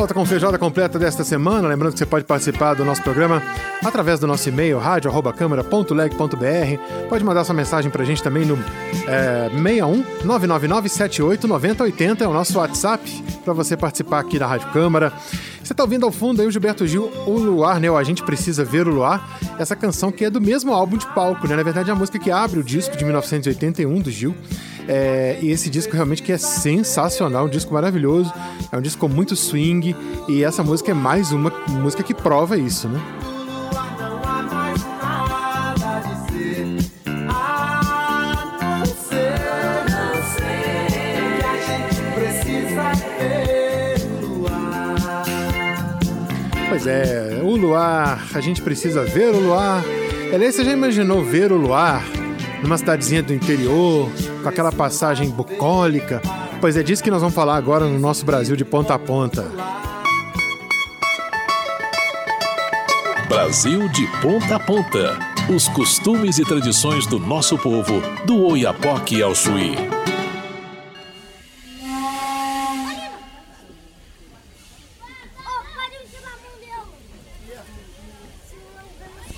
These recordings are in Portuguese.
Volta com feijoada completa desta semana. Lembrando que você pode participar do nosso programa através do nosso e-mail, rádio.câmara.leg.br. Pode mandar sua mensagem pra gente também no é, 61 999 78 9080, é o nosso WhatsApp para você participar aqui da Rádio Câmara. Você tá ouvindo ao fundo aí o Gilberto Gil, o Luar, né? O A Gente Precisa Ver o Luar. Essa canção que é do mesmo álbum de palco, né? Na verdade é a música que abre o disco de 1981 do Gil. É, e esse disco realmente que é sensacional, um disco maravilhoso, é um disco com muito swing e essa música é mais uma música que prova isso, né? Pois é, o luar, a gente precisa ver o luar. Aliás, você já imaginou ver o luar numa cidadezinha do interior, com aquela passagem bucólica. Pois é disso que nós vamos falar agora no nosso Brasil de ponta a ponta. Brasil de ponta a ponta. Os costumes e tradições do nosso povo, do Oiapoque ao Chuí.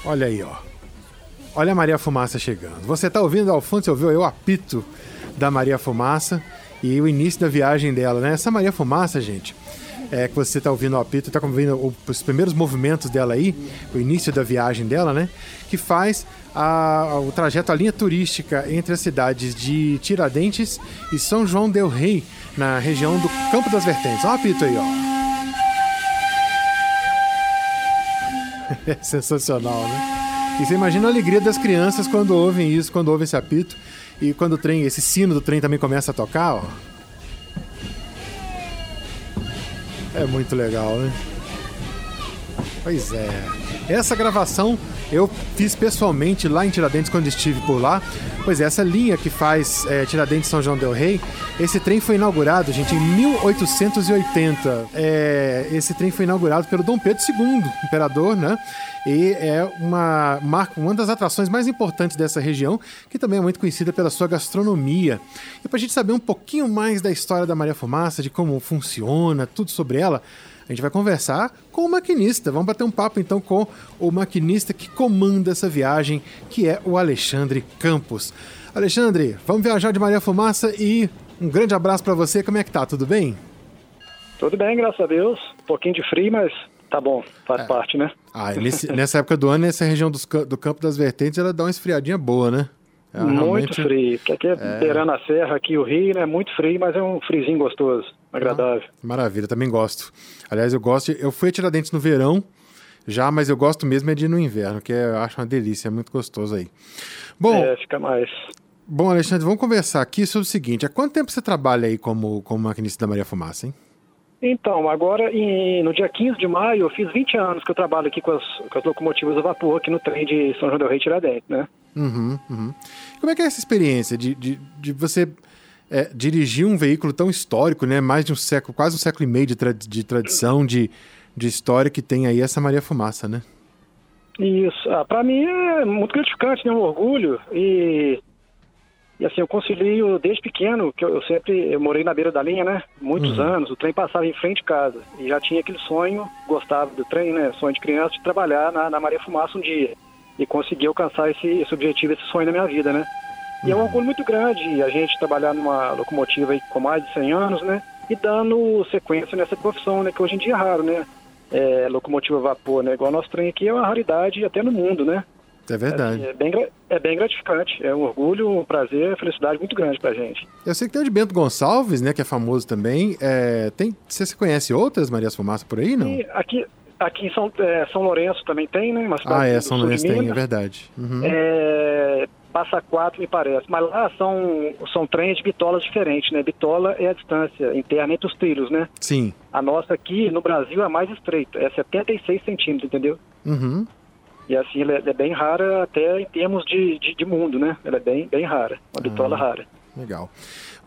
Olha aí, ó. Olha a Maria Fumaça chegando. Você está ouvindo ao fundo, você ouviu o apito da Maria Fumaça e o início da viagem dela, né? Essa Maria Fumaça, gente, é que você está ouvindo o apito, está ouvindo os primeiros movimentos dela aí, o início da viagem dela, né? Que faz a, o trajeto, a linha turística entre as cidades de Tiradentes e São João del Rei, na região do Campo das Vertentes. Olha o apito aí, ó. É sensacional, né? E você imagina a alegria das crianças quando ouvem isso, quando ouvem esse apito. E quando o trem, esse sino do trem também começa a tocar, ó. É muito legal, né? Pois é. Essa gravação eu fiz pessoalmente lá em Tiradentes quando estive por lá. Pois é, essa linha que faz é, Tiradentes São João del Rei, esse trem foi inaugurado, gente, em 1880. É, esse trem foi inaugurado pelo Dom Pedro II, imperador, né? E é uma marca, uma das atrações mais importantes dessa região, que também é muito conhecida pela sua gastronomia. E para a gente saber um pouquinho mais da história da Maria Fumaça, de como funciona, tudo sobre ela, a gente vai conversar com o maquinista. Vamos bater um papo então com o maquinista que comanda essa viagem, que é o Alexandre Campos. Alexandre, vamos viajar de Maria Fumaça e um grande abraço para você. Como é que tá? Tudo bem? Tudo bem, graças a Deus. Um pouquinho de frio, mas tá bom, faz é. parte, né? Ah, nesse, nessa época do ano, essa região dos, do Campo das Vertentes, ela dá uma esfriadinha boa, né? Ela muito frio, aqui é, é beirando a serra, aqui o Rio, né? Muito frio, mas é um frizinho gostoso, agradável. Ah, maravilha, também gosto. Aliás, eu gosto, eu fui a Tiradentes no verão, já, mas eu gosto mesmo é de ir no inverno, que é, eu acho uma delícia, é muito gostoso aí. Bom, é, fica mais. Bom, Alexandre, vamos conversar aqui sobre o seguinte: há quanto tempo você trabalha aí como, como maquinista da Maria Fumaça, hein? Então, agora em, no dia 15 de maio, eu fiz 20 anos que eu trabalho aqui com as, com as locomotivas a vapor aqui no trem de São João del Rei Tiradentes, né? Uhum, uhum. Como é que é essa experiência de, de, de você é, dirigir um veículo tão histórico, né? Mais de um século, quase um século e meio de, tra de tradição, de, de história que tem aí essa Maria Fumaça, né? Isso. Ah, Para mim é muito gratificante, né? Um orgulho e e assim, eu concilio desde pequeno, que eu, eu sempre eu morei na beira da linha, né? Muitos uhum. anos, o trem passava em frente de casa. E já tinha aquele sonho, gostava do trem, né? Sonho de criança, de trabalhar na, na Maria Fumaça um dia. E consegui alcançar esse, esse objetivo, esse sonho na minha vida, né? E é um uhum. orgulho muito grande a gente trabalhar numa locomotiva aí com mais de 100 anos, né? E dando sequência nessa profissão, né? Que hoje em dia é raro, né? É, locomotiva a vapor, né? Igual nosso trem aqui é uma raridade até no mundo, né? É verdade. É, é, bem, é bem gratificante. É um orgulho, um prazer, felicidade muito grande pra gente. Eu sei que tem o de Bento Gonçalves, né? Que é famoso também. É, tem, você conhece outras Marias Fumaça por aí, não? E aqui, aqui em São, é, São Lourenço também tem, né? ah, é, São Lourenço tem, é verdade. Uhum. É, passa quatro, me parece. Mas lá são, são trens de bitolas diferentes, né? Bitola é a distância interna entre os trilhos, né? Sim. A nossa aqui, no Brasil, é mais estreita. É 76 centímetros, entendeu? Uhum. E assim, ela é, bem rara até em termos de, de, de, mundo, né? Ela é bem, bem rara, uma bitola ah. rara. Legal.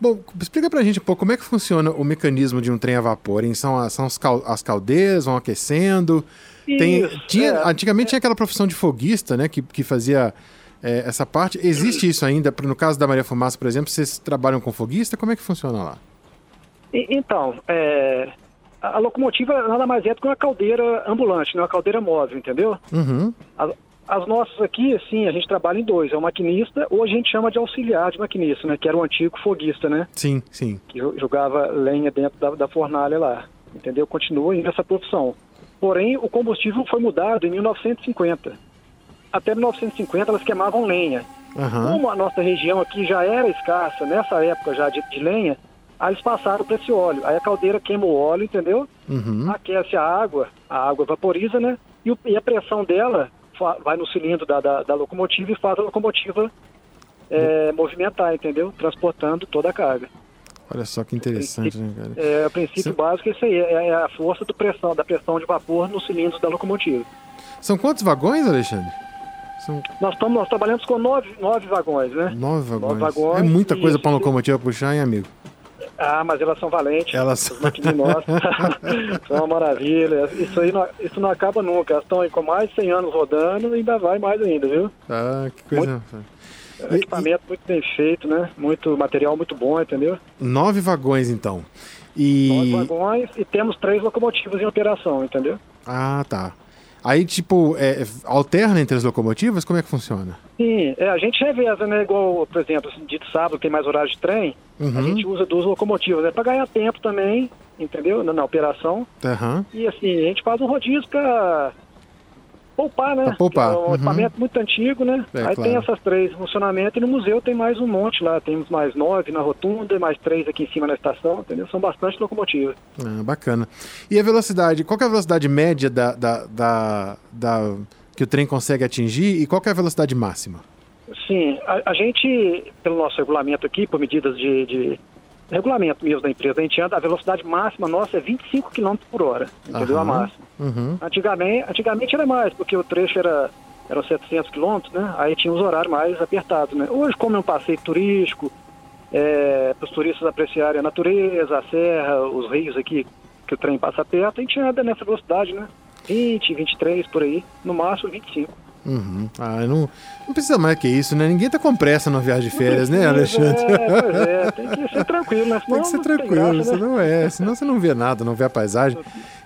Bom, explica pra gente um pouco como é que funciona o mecanismo de um trem a vapor. Hein? São, as, são as caldeiras, vão aquecendo. Tem, Isso, tinha, é. Antigamente tinha aquela profissão de foguista, né? Que, que fazia é, essa parte. Existe isso ainda? No caso da Maria Fumaça, por exemplo, vocês trabalham com foguista? Como é que funciona lá? Então, é, a a locomotiva nada mais é do que uma caldeira ambulante, né? uma caldeira móvel, entendeu? Uhum. As, as nossas aqui, sim, a gente trabalha em dois. É o maquinista, ou a gente chama de auxiliar de maquinista, né? Que era o antigo foguista, né? Sim, sim. Que jo- jogava lenha dentro da, da fornalha lá, entendeu? Continua ainda essa profissão. Porém, o combustível foi mudado em 1950. Até 1950 elas queimavam lenha. Aham. Como a nossa região aqui já era escassa, nessa época já de, de lenha, aí eles passaram para esse óleo. Aí a caldeira queima o óleo, entendeu? Uhum. Aquece a água, a água vaporiza, né? E, e a pressão dela vai no cilindro da, da, da locomotiva e faz a locomotiva é, movimentar, entendeu? Transportando toda a carga. Olha só que interessante, né, cara? É, o princípio Sim. básico é isso aí, é, é a força do pressão, da pressão de vapor nos cilindros da locomotiva. São quantos vagões, Alexandre? São Nós, estamos, nós trabalhamos com nove, nove vagões, né? nove vagões. vagões, é muita coisa pra uma locomotiva puxar, hein, amigo? Ah, mas elas são valentes. Elas- nossas. são uma maravilha. Isso aí não, isso não acaba nunca. Elas estão aí com mais de 100 anos rodando e ainda vai mais ainda, viu? Ah, que coisa. É um equipamento muito bem feito, né? Muito material muito bom, entendeu? Nove vagões, então. E. Nove vagões e temos três locomotivas em operação, entendeu? Ah, tá. Aí, tipo, é, alterna entre as locomotivas? Como é que funciona? Sim, é, a gente reveza, né? Igual, por exemplo, assim, dia de sábado tem mais horário de trem, a Uhum. gente usa duas locomotivas, né? Para ganhar tempo também, entendeu? Na, na operação. Aham. E assim, a gente faz um rodízio para poupar, né? Pra poupar, É um uhum. equipamento muito antigo, né? É, Aí claro. tem essas três em funcionamento e no museu tem mais um monte lá. Temos mais nove na rotunda, mais três aqui em cima na estação, entendeu? São bastante locomotivas. Ah, bacana. E a velocidade? Qual que é a velocidade média da, da, da, da- que o trem consegue atingir e qual que é a velocidade máxima? Sim, a, a gente, pelo nosso regulamento aqui, por medidas de, de regulamento mesmo da empresa, a gente anda, a velocidade máxima nossa é 25 km por hora, entendeu? A Aham. máxima. Uhum. Antigamente, antigamente era mais, porque o trecho era, era 700 quilômetros, né? Aí tinha os horários mais apertados, né? Hoje, como é um passeio turístico, é, para os turistas apreciarem a natureza, a serra, os rios aqui, que o trem passa perto, a gente anda nessa velocidade, né? 20, 23 por aí, no máximo 25. Uhum. Ah, não, não precisa mais que isso, né? Ninguém tá com pressa numa viagem de férias, né, Precisa, Alexandre? É, pois é, tem que ser tranquilo, né? Tem Senão que ser tem tranquilo, graça, né? senão é, senão você não vê nada, não vê a paisagem.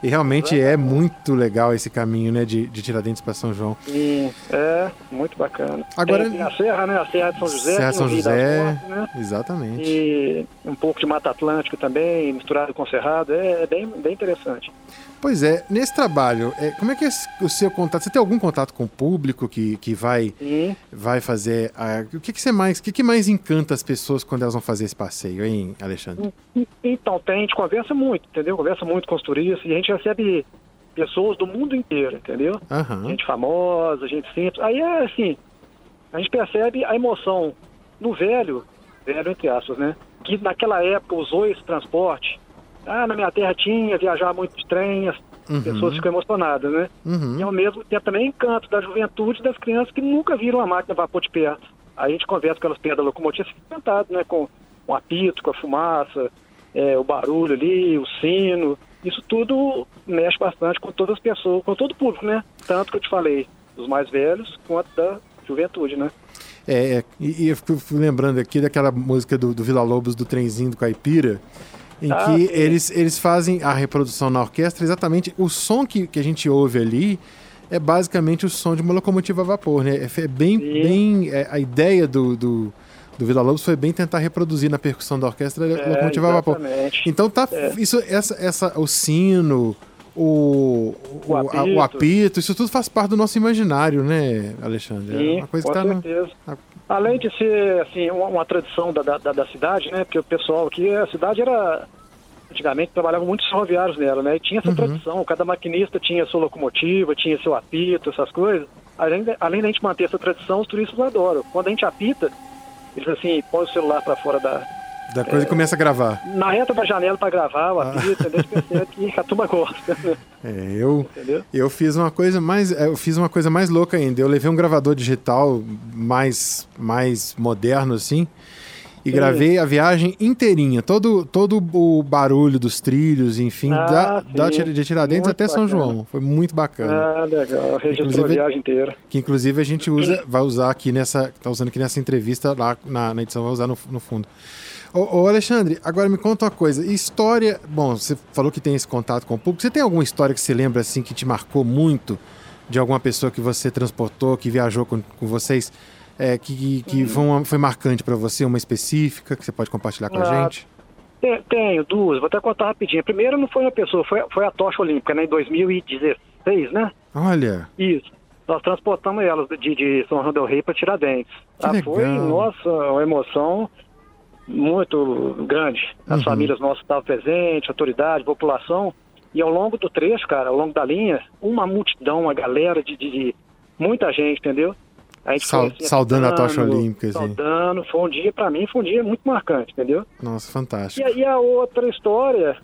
E realmente é muito legal esse caminho, né, de, de Tiradentes para São João. Sim, é, muito bacana. Agora- Tem, tem a Serra, né? A Serra de São José, Serra tem São José, né? exatamente. E um pouco de Mata Atlântica também, misturado com Cerrado, é, é bem, bem interessante. Pois é, nesse trabalho, é, como é que é o seu contato? Você tem algum contato com o público que, que vai, Sim. vai fazer? a- o que, que você mais, o que, que mais encanta as pessoas quando elas vão fazer esse passeio, hein, Alexandre? Então, tem, a gente conversa muito, entendeu? Conversa muito com os turistas e a gente recebe pessoas do mundo inteiro, entendeu? Aham. Gente famosa, gente simples. Aí é assim, a gente percebe a emoção no velho, velho entre aspas, né? Que naquela época usou esse transporte. Ah, na minha terra tinha, viajar muito de trem, as Uhum. pessoas ficam emocionadas, né? E Uhum. ao mesmo tempo também encanto da juventude das crianças que nunca viram a máquina a vapor de perto. Aí a gente conversa com elas perto da locomotiva, fica encantado, né? Com o apito, com a fumaça, é, o barulho ali, o sino. Isso tudo mexe bastante com todas as pessoas, com todo o público, né? Tanto que eu te falei, dos mais velhos quanto da juventude, né? É, é, e, e eu fico lembrando aqui daquela música do, do Vila Lobos, do trenzinho do Caipira, em Ah, que sim. eles, eles fazem a reprodução na orquestra, exatamente o som que, que a gente ouve ali é basicamente o som de uma locomotiva a vapor, né? É, é bem, Sim. bem é, a ideia do, do, do Vila Lobos foi bem tentar reproduzir na percussão da orquestra a locomotiva a vapor. exatamente. Então tá, É. isso, essa, essa, o sino, o, o, O apito. o apito, isso tudo faz parte do nosso imaginário, né, Alexandre? Sim, é uma coisa com que tá certeza. Além de ser assim uma, uma tradição da, da, da- da cidade, né? Porque o pessoal aqui, a cidade era antigamente trabalhavam muitos ferroviários nela, né? E tinha essa Uhum. tradição, cada maquinista tinha sua locomotiva, tinha seu apito, essas coisas. Além, de, além da gente manter essa tradição, os turistas adoram. Quando a gente apita, eles assim, põe o celular para fora da da coisa e começa a gravar. na reta da janela para gravar Ah. o apito, entendeu? Eles percebem que a turma gosta, né? É, eu, entendeu? eu fiz uma coisa mais, eu fiz uma coisa mais louca ainda. Eu levei um gravador digital mais, mais moderno assim. e gravei a viagem inteirinha, todo, todo o barulho dos trilhos, enfim, Ah, da, sim. da de Tiradentes Muito até São bacana. João. Foi muito bacana. Ah, legal. Registrou Inclusive- a viagem inteira. Que inclusive a gente usa, vai usar aqui nessa. Tá usando aqui nessa entrevista lá na, na edição, vai usar no, no fundo. Ô, ô, Alexandre, agora me conta uma coisa. História. Bom, você falou que tem esse contato com o público. Você tem alguma história que você lembra assim que te marcou muito de alguma pessoa que você transportou, que viajou com, com vocês? é, que, que foi, uma- foi marcante para você, uma específica que você pode compartilhar com a Ah, gente? Te- Tenho duas, vou até contar rapidinho. A primeira não foi uma pessoa, foi, foi a tocha olímpica, né, em 2016, né? Olha, Isso. Nós transportamos elas de, de São João del Rei para Tiradentes. Ah, legal. Foi, nossa, uma emoção muito grande. As Uhum. famílias nossas estavam presentes, autoridade, população. E ao longo do trecho, cara, ao longo da linha, uma multidão, uma galera de, de- de muita gente, entendeu? A gente Sal- assim, saudando a tocha olímpica, assim. Saudando, foi um dia, pra mim, foi um dia muito marcante, entendeu? nossa, fantástico. e a outra história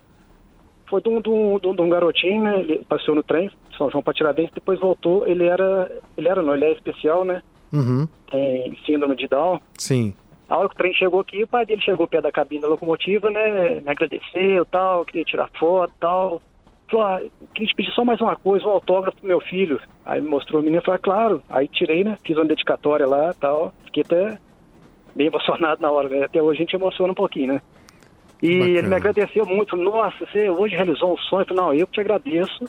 foi de um, de um- de um- garotinho, né? Ele passeou no trem, São João para Tiradentes, depois voltou. Ele era, ele era não, ele é especial, né? Uhum, Tem síndrome de Down. sim. A hora que o trem chegou aqui, o pai dele chegou perto da cabine da locomotiva, né? Me agradeceu tal, queria tirar foto tal. Falou, ah, queria te pedir só mais uma coisa, um autógrafo pro meu filho. Aí me mostrou o menino e falou, ah, claro. Aí tirei, né? Fiz uma dedicatória lá tal. Fiquei até bem emocionado na hora, né? Até hoje a gente emociona um pouquinho, né? E Bacana. ele me agradeceu muito. Nossa, você hoje realizou um sonho. Eu falei, não, eu te agradeço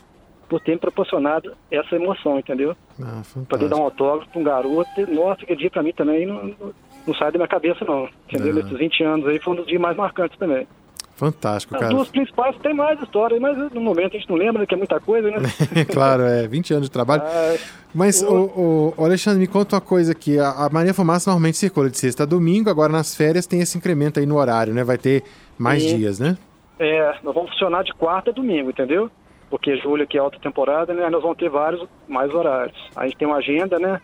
por ter me proporcionado essa emoção, entendeu? Ah, Poder dar um autógrafo pra um garoto. Nossa, aquele dia pra mim também não, não, não sai da minha cabeça, não. Entendeu? Ah. Nesses 20 anos aí foi um dos dias mais marcantes também. Fantástico, As cara. duas principais tem mais história, mas no momento a gente não lembra que é muita coisa, né? claro, é 20 anos de trabalho. Ah, Mas, o- o, o, Alexandre, me conta uma coisa aqui. A, a Maria Fumaça normalmente circula de sexta a domingo, agora nas férias tem esse incremento aí no horário, né? Vai ter mais Sim. dias, né? é, nós vamos funcionar de quarta a domingo, entendeu? Porque julho aqui é alta temporada, né? Nós vamos ter vários mais horários. A gente tem uma agenda, né?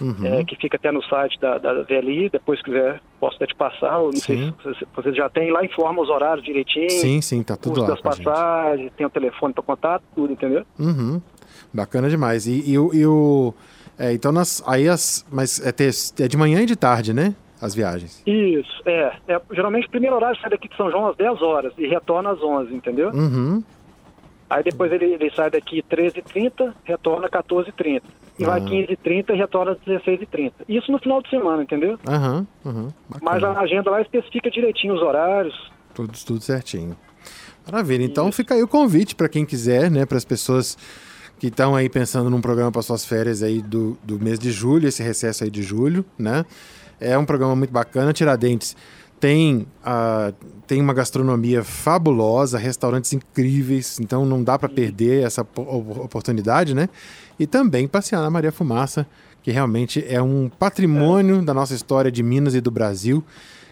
Uhum. é, que fica até no site da, da VLI, depois se quiser posso até te passar, não sei se vocês já têm, lá informa os horários direitinho, sim, sim, tá tudo lá das a gente. passagens, tem o telefone para contato, tudo, entendeu? Uhum. Bacana demais. E, e o... e o- é, então, nas, aí as... Mas é, ter- é de manhã e de tarde, né? As viagens. Isso, é, é. Geralmente o primeiro horário sai daqui de São João às 10 horas e retorna às 11, entendeu? Uhum. Aí depois ele, ele sai daqui 13h30, retorna 14h30. E vai Ah. 15h30 e retorna às 16h30. Isso no final de semana, entendeu? Aham, aham. Mas a agenda lá especifica direitinho os horários. Tudo, tudo certinho. Maravilha. Então fica aí o convite para quem quiser, né? Para as pessoas que estão aí pensando num programa para suas férias aí do, do mês de julho, esse recesso aí de julho, né? É um programa muito bacana. Tiradentes tem, tem uma gastronomia fabulosa, restaurantes incríveis, então não dá para perder essa po- op- oportunidade, né? E também passear na Maria Fumaça, que realmente é um patrimônio da nossa história de Minas e do Brasil.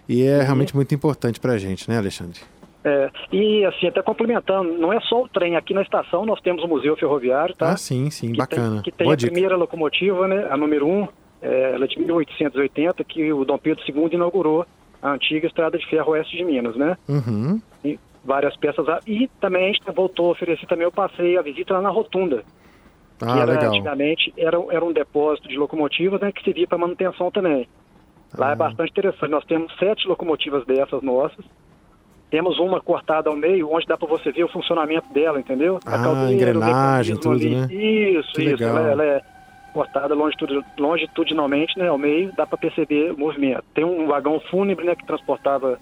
E é realmente muito importante para a gente, né, Alexandre? É, e assim, até complementando, não é só o trem. Aqui na estação nós temos o Museu Ferroviário, tá? Ah, sim, sim, que bacana. Tem, que tem Boa a dica. primeira locomotiva, né, a número 1, é, ela é de 1880, que o Dom Pedro II inaugurou a antiga estrada de ferro oeste de Minas, né? Uhum. E várias peças lá. E também a gente voltou a oferecer também o passeio, a visita lá na Rotunda, que Ah, era, legal. antigamente era, era um depósito de locomotivas, né, que servia para manutenção também. Lá Ah. é bastante interessante. Nós temos sete locomotivas dessas nossas. Temos uma cortada ao meio, onde dá para você ver o funcionamento dela, entendeu? Ah, caldeira, o engrenagem, tudo, ali. né? Isso, Que isso. legal. Ela, ela é cortada longitud- longitudinalmente, né, ao meio, dá para perceber o movimento. Tem um vagão fúnebre, né, que transportava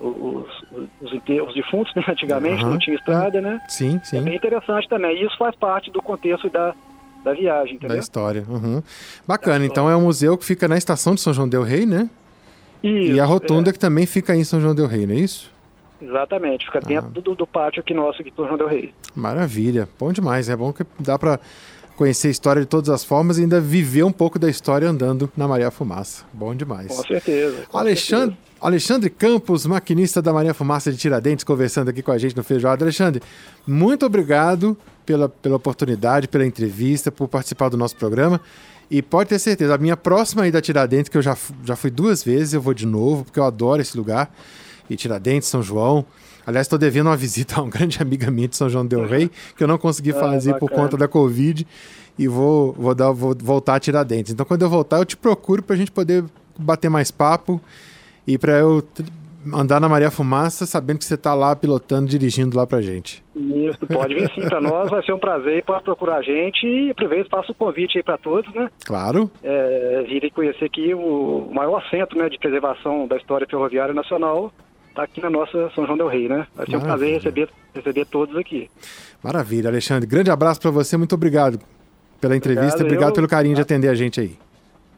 os, os, os defuntos, né, antigamente, Aham. não tinha estrada, né? Sim, É sim. bem interessante também. E isso faz parte do contexto da, da viagem, Da entendeu? história. Uhum. Bacana, então é um museu que fica na estação de São João Del Rei, né? e Isso, a rotunda que também fica em São João Del Rei, não é isso? é, exatamente, fica dentro Ah. do, do pátio aqui nosso, aqui do João Del Rei. Maravilha, bom demais. É bom que dá para conhecer a história de todas as formas e ainda viver um pouco da história andando na Maria Fumaça. Bom demais. Com certeza. com Alexandre, Alexandre Campos, maquinista da Maria Fumaça de Tiradentes, conversando aqui com a gente no Feijoada. Alexandre, muito obrigado pela, pela oportunidade, pela entrevista, por participar do nosso programa. E pode ter certeza, a minha próxima ida a Tiradentes, que eu já, já fui duas vezes, eu vou de novo, porque eu adoro esse lugar. E Tiradentes, São João. Aliás, estou devendo uma visita a uma grande amiga minha de São João Del Rei, que eu não consegui Ah, fazer por bacana. conta da Covid. E vou, vou, dar, vou voltar a Tiradentes. Então, quando eu voltar, eu te procuro para a gente poder bater mais papo e para eu andar na Maria Fumaça sabendo que você está lá pilotando, dirigindo lá pra gente. Isso, pode vir sim para nós, vai ser um prazer para procurar a gente e aproveito faço o convite aí para todos, né? Claro. É, virem conhecer aqui o maior centro né, de preservação da história ferroviária nacional, está aqui na nossa São João del Rei, né? Vai ser Maravilha. um prazer receber, receber todos aqui. Maravilha, Alexandre. Grande abraço para você, muito obrigado pela entrevista, obrigado, obrigado eu... pelo carinho de atender a gente aí.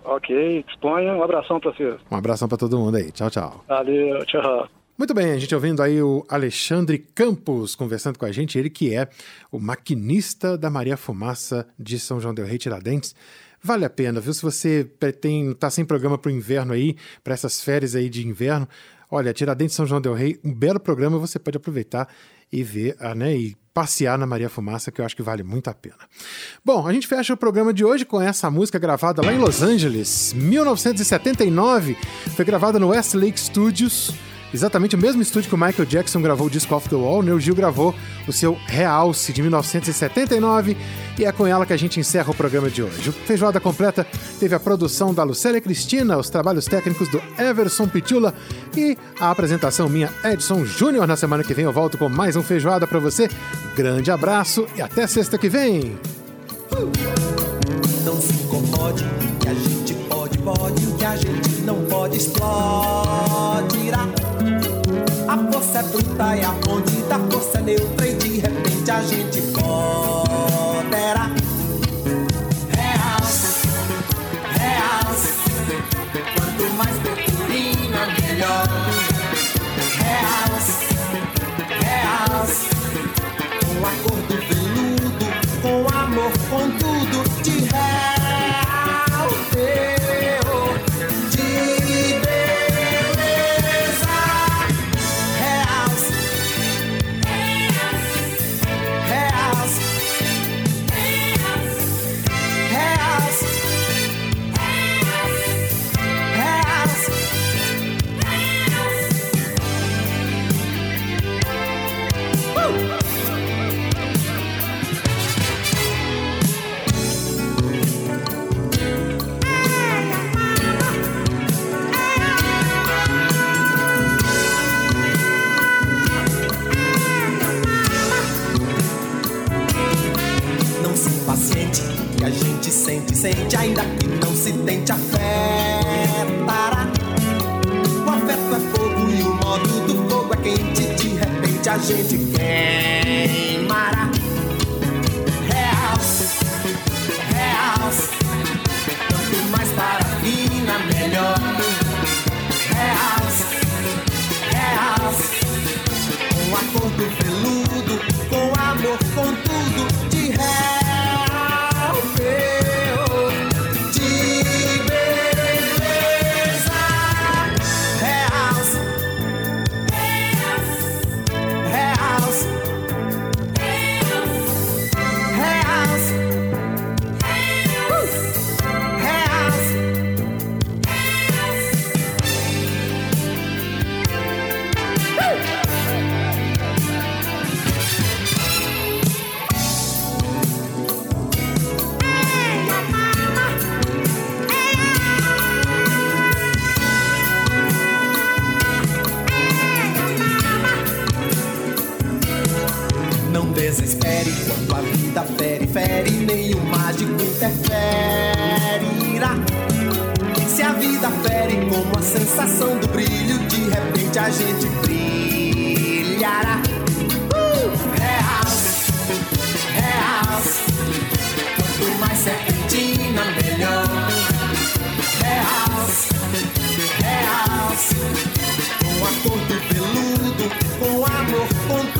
Ok, disponha. Um abração para você. Um abração para todo mundo aí. Tchau, tchau. Valeu, tchau. Muito bem, a gente ouvindo aí o Alexandre Campos conversando com a gente, ele que é o maquinista da Maria Fumaça de São João del Rei Tiradentes. Vale a pena, viu? Se você pretende tá sem programa para o inverno aí, para essas férias aí de inverno, olha, Tiradentes São João del Rei, um belo programa, você pode aproveitar e ver, ah, né, e passear na Maria Fumaça, que eu acho que vale muito a pena. Bom, a gente fecha o programa de hoje com essa música gravada lá em Los Angeles, 1979. Foi gravada no Westlake Studios exatamente o mesmo estúdio que o Michael Jackson gravou o disco Off the Wall, Neil Gil gravou o seu Realce de 1979 e é com ela que a gente encerra o programa de hoje. O Feijoada Completa teve a produção da Lucélia Cristina, os trabalhos técnicos do Everson Pitula e a apresentação minha Edson Júnior. Na semana que vem eu volto com mais um Feijoada para você. Grande abraço e até sexta que vem! Não se incomode, que a gente pode, pode, que a gente não pode. A força é bruta e a fonte da força é neutra e de repente a gente poderá. Sente, sente, ainda que não se tente afetará. O afeto é fogo e o modo do fogo é quente, de repente a gente queimará. Real, real, quanto mais parafina, melhor. Real, real, com a cor do veludo, com amor, com quere, nenhum mágico interferirá. Se a vida fere como a sensação do brilho, de repente a gente brilhará. Uh! É real. É house, quanto mais serpentina, melhor. É real, real. com a cor do peludo, com amor, com